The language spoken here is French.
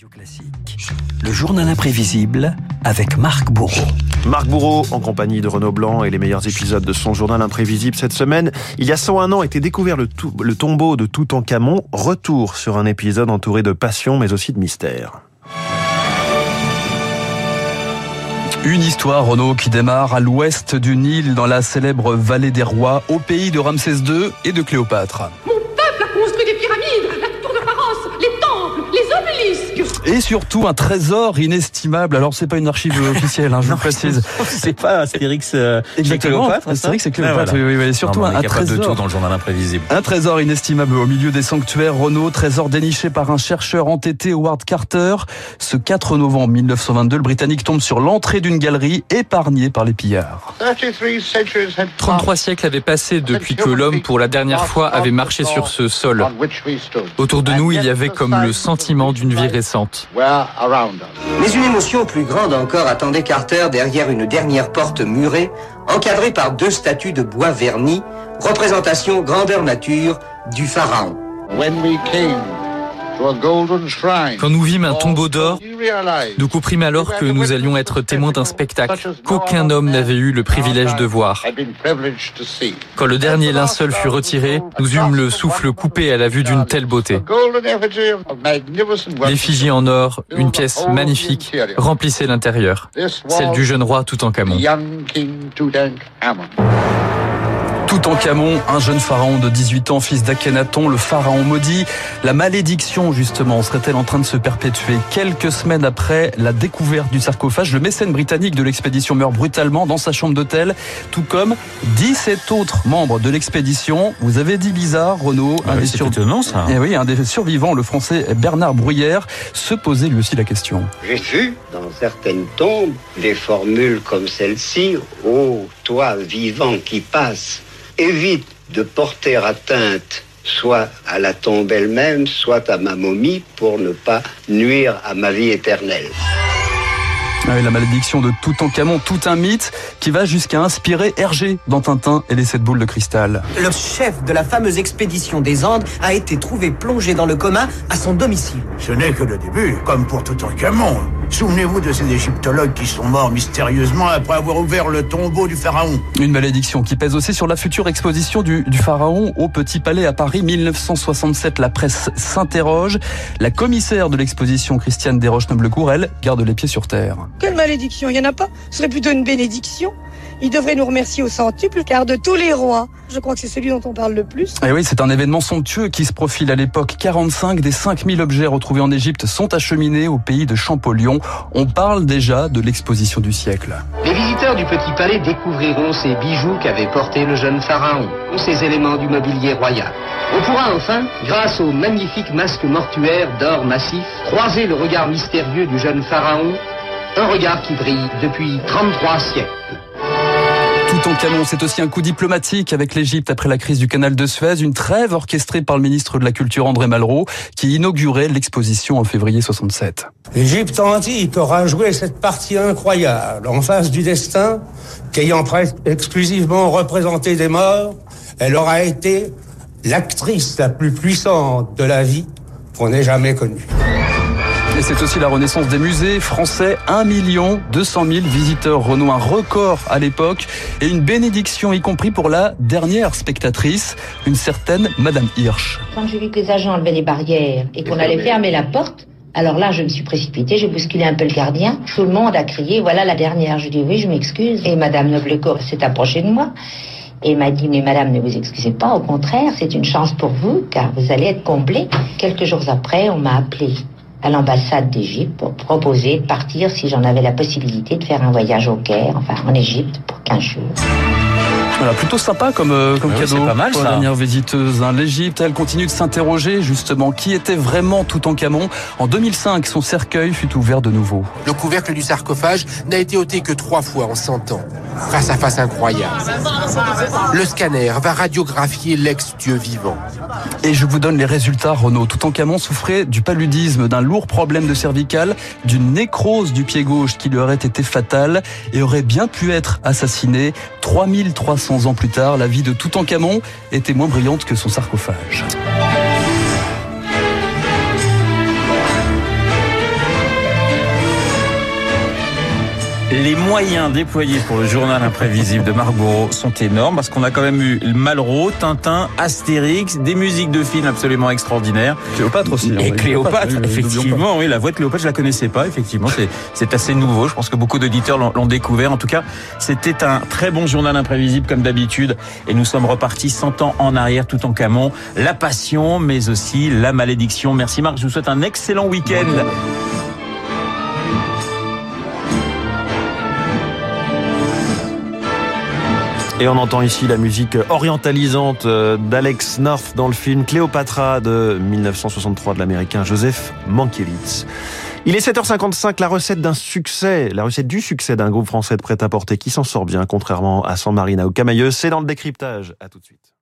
Radio Classique. Le journal imprévisible avec Marc Bourreau. Marc Bourreau, en compagnie de Renaud Blanc et les meilleurs épisodes de son journal imprévisible cette semaine. Il y a 101 ans était découvert le, tout- le tombeau de Toutankhamon. Retour sur un épisode entouré de passion mais aussi de mystère. Une histoire, Renaud, qui démarre à l'ouest du Nil, dans la célèbre vallée des rois, au pays de Ramsès II et de Cléopâtre. Mon peuple a construit des pyramides, la tour de Pharos, les temples, les obelisques. Et surtout un trésor inestimable. Alors c'est pas une archive officielle, hein, je vous précise. C'est pas Astérix euh, Exactement. Cléopâtre, Astérix et Ah, Cléopâtre, voilà. oui, oui, oui. Et surtout Non, un, un capable de tout trésor. dans le journal imprévisible. Un trésor inestimable au milieu des sanctuaires Renault, trésor déniché par un chercheur entêté Howard Carter. Ce 4 novembre 1922, le Britannique tombe sur l'entrée d'une galerie épargnée par les pillards. 33 siècles avaient passé depuis que l'homme, pour la dernière fois, avait marché sur ce sol. Autour de nous, il y avait comme le sentiment d'une vie récente. Mais une émotion plus grande encore attendait Carter derrière une dernière porte murée, encadrée par deux statues de bois verni, représentation grandeur nature du pharaon. Quand nous vîmes un tombeau d'or, nous comprîmes alors que nous allions être témoins d'un spectacle qu'aucun homme n'avait eu le privilège de voir. Quand le dernier linceul fut retiré, nous eûmes le souffle coupé à la vue d'une telle beauté. L'effigie en or, une pièce magnifique, remplissait l'intérieur, celle du jeune roi Toutankhamon. Toutankhamon, un jeune pharaon de 18 ans, fils d'Akhenaton, le pharaon maudit. La malédiction, justement, serait-elle en train de se perpétuer Quelques semaines après la découverte du sarcophage, le mécène britannique de l'expédition meurt brutalement dans sa chambre d'hôtel, tout comme 17 autres membres de l'expédition. Vous avez dit bizarre, Renaud, un, Ah oui, des c'est sur- étonnant ça. Eh oui, un des survivants, le français Bernard Bruyère, se posait lui aussi la question. J'ai vu dans certaines tombes des formules comme celle-ci. Ô toi vivant qui passe, évite de porter atteinte soit à la tombe elle-même, soit à ma momie pour ne pas nuire à ma vie éternelle. Ah oui, la malédiction de Toutankhamon, tout un mythe qui va jusqu'à inspirer Hergé dans Tintin et les sept boules de cristal. Le chef de la fameuse expédition des Andes a été trouvé plongé dans le coma à son domicile. Ce n'est que le début, comme pour Toutankhamon. Souvenez-vous de ces égyptologues qui sont morts mystérieusement après avoir ouvert le tombeau du pharaon. Une malédiction qui pèse aussi sur la future exposition du, du pharaon au Petit Palais à Paris 1967. La presse s'interroge. La commissaire de l'exposition, Christiane Desroches-Noblecourt, elle, garde les pieds sur terre. Quelle malédiction, il n'y en a pas? Ce serait plutôt une bénédiction. Il devrait nous remercier au centuple, car de tous les rois, je crois que c'est celui dont on parle le plus. Et oui, c'est un événement somptueux qui se profile à l'époque. 45 des 5000 objets retrouvés en Égypte sont acheminés au pays de Champollion. On parle déjà de l'exposition du siècle. Les visiteurs du Petit Palais découvriront ces bijoux qu'avait portés le jeune pharaon, ou ces éléments du mobilier royal. On pourra enfin, grâce au magnifique masque mortuaire d'or massif, croiser le regard mystérieux du jeune pharaon, un regard qui brille depuis 33 siècles. Toutankhamon, c'est aussi un coup diplomatique avec l'Égypte après la crise du canal de Suez, une trêve orchestrée par le ministre de la Culture André Malraux qui inaugurait l'exposition en février 67. L'Égypte antique aura joué cette partie incroyable en face du destin qu'ayant presque exclusivement représenté des morts, elle aura été l'actrice la plus puissante de la vie qu'on ait jamais connue. Et c'est aussi la renaissance des musées français, 1 200 000 visiteurs Renault, un record à l'époque et une bénédiction y compris pour la dernière spectatrice, une certaine Madame Hirsch. Quand j'ai vu que les agents enlevaient les barrières et qu'on allait fermer la porte, alors là, je me suis précipitée, j'ai bousculé un peu le gardien. Tout le monde a crié, voilà la dernière. Je dis oui, je m'excuse. Et Madame Noblecourt s'est approchée de moi et m'a dit, mais Madame, ne vous excusez pas, au contraire, c'est une chance pour vous, car vous allez être comblée. Quelques jours après, on m'a appelé à l'ambassade d'Égypte pour proposer de partir si j'en avais la possibilité de faire un voyage au Caire, enfin en Égypte, pour 15 jours. Voilà, plutôt sympa comme, euh, comme Ah oui, cadeau c'est pas mal, pour la ça. dernière visiteuse. hein. L'Égypte, elle continue de s'interroger justement qui était vraiment Toutankhamon. En 2005, son cercueil fut ouvert de nouveau. Le couvercle du sarcophage n'a été ôté que trois fois en 100 ans. Face à face incroyable. Le scanner va radiographier l'ex-dieu vivant. Et je vous donne les résultats, Renaud. Toutankhamon souffrait du paludisme, d'un lourd problème de cervical, d'une nécrose du pied gauche qui lui aurait été fatale et aurait bien pu être assassiné. 3300 ans plus tard, la vie de Toutankhamon était moins brillante que son sarcophage. Les moyens déployés pour le journal imprévisible de Marc Bourreau sont énormes parce qu'on a quand même eu Malraux, Tintin, Astérix, des musiques de films absolument extraordinaires. Cléopâtre aussi. Et Cléopâtre, effectivement, oui, la voix de Cléopâtre, je la connaissais pas, effectivement, c'est assez nouveau. Je pense que beaucoup d'auditeurs l'ont découvert. En tout cas, c'était un très bon journal imprévisible comme d'habitude et nous sommes repartis 100 ans en arrière tout en camon. La passion, mais aussi la malédiction. Merci Marc, je vous souhaite un excellent week-end. Et on entend ici la musique orientalisante euh, d'Alex North dans le film Cléopatra de 1963 de l'américain Joseph Mankiewicz. Il est 7h55, la recette d'un succès, la recette du succès d'un groupe français de prêt-à-porter qui s'en sort bien, contrairement à San Marina ou Camailleux, c'est dans le décryptage. À tout de suite.